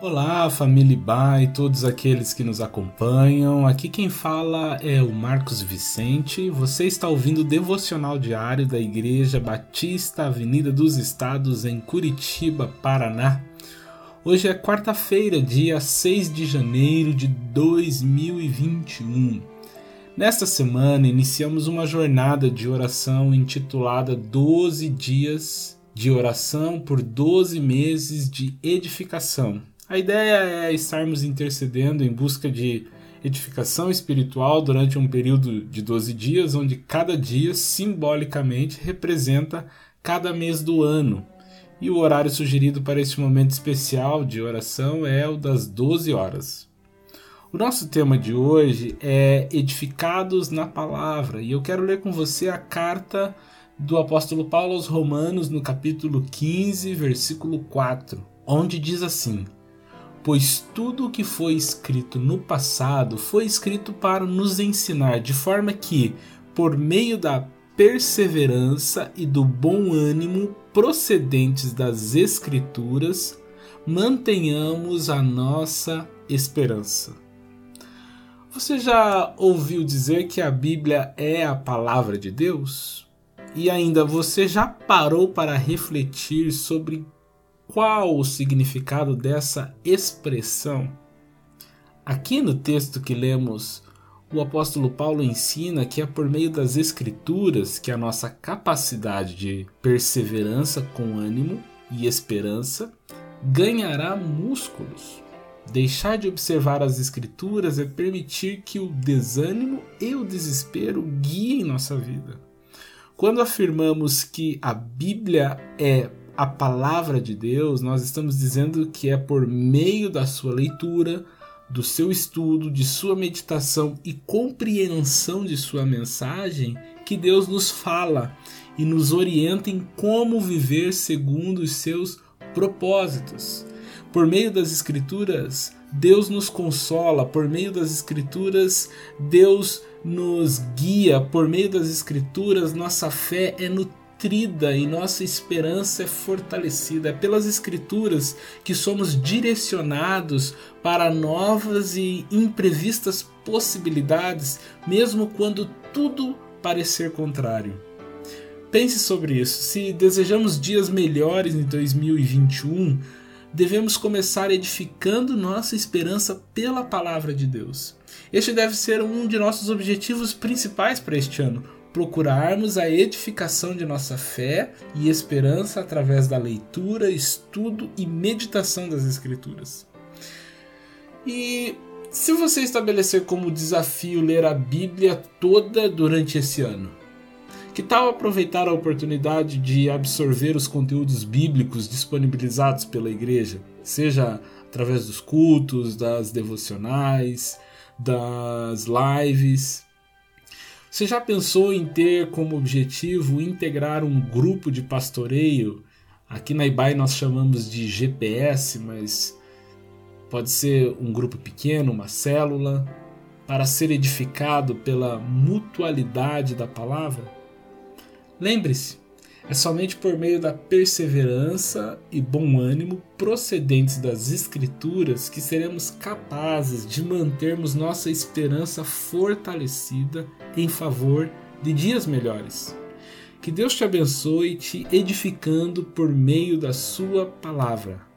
Olá, família Ba e todos aqueles que nos acompanham. Aqui quem fala é o Marcos Vicente. Você está ouvindo o devocional diário da Igreja Batista Avenida dos Estados em Curitiba, Paraná. Hoje é quarta-feira, dia 6 de janeiro de 2021. Nesta semana iniciamos uma jornada de oração intitulada 12 dias de oração por 12 meses de edificação. A ideia é estarmos intercedendo em busca de edificação espiritual durante um período de 12 dias, onde cada dia simbolicamente representa cada mês do ano. E o horário sugerido para este momento especial de oração é o das 12 horas. O nosso tema de hoje é Edificados na Palavra, e eu quero ler com você a carta do apóstolo Paulo aos Romanos, no capítulo 15, versículo 4, onde diz assim: Pois tudo o que foi escrito no passado foi escrito para nos ensinar, de forma que, por meio da perseverança e do bom ânimo procedentes das Escrituras, mantenhamos a nossa esperança. Você já ouviu dizer que a Bíblia é a palavra de Deus? E ainda, você já parou para refletir sobre qual o significado dessa expressão? Aqui no texto que lemos, o apóstolo Paulo ensina que é por meio das Escrituras que a nossa capacidade de perseverança com ânimo e esperança ganhará músculos. Deixar de observar as Escrituras é permitir que o desânimo e o desespero guiem nossa vida. Quando afirmamos que a Bíblia é a palavra de Deus, nós estamos dizendo que é por meio da sua leitura, do seu estudo, de sua meditação e compreensão de sua mensagem que Deus nos fala e nos orienta em como viver segundo os seus propósitos. Por meio das Escrituras, Deus nos consola, por meio das Escrituras, Deus nos guia, por meio das Escrituras, nossa fé é nutrida e nossa esperança é fortalecida. É pelas Escrituras que somos direcionados para novas e imprevistas possibilidades, mesmo quando tudo parecer contrário. Pense sobre isso. Se desejamos dias melhores em 2021, devemos começar edificando nossa esperança pela palavra de Deus. Este deve ser um de nossos objetivos principais para este ano: procurarmos a edificação de nossa fé e esperança através da leitura, estudo e meditação das Escrituras. E se você estabelecer como desafio ler a Bíblia toda durante esse ano, que tal aproveitar a oportunidade de absorver os conteúdos bíblicos disponibilizados pela igreja, seja através dos cultos, das devocionais, das lives? Você já pensou em ter como objetivo integrar um grupo de pastoreio? Aqui na IBAI nós chamamos de GPS, mas pode ser um grupo pequeno, uma célula, para ser edificado pela mutualidade da palavra? Lembre-se, é somente por meio da perseverança e bom ânimo procedentes das Escrituras que seremos capazes de mantermos nossa esperança fortalecida em favor de dias melhores. Que Deus te abençoe, te edificando por meio da Sua palavra.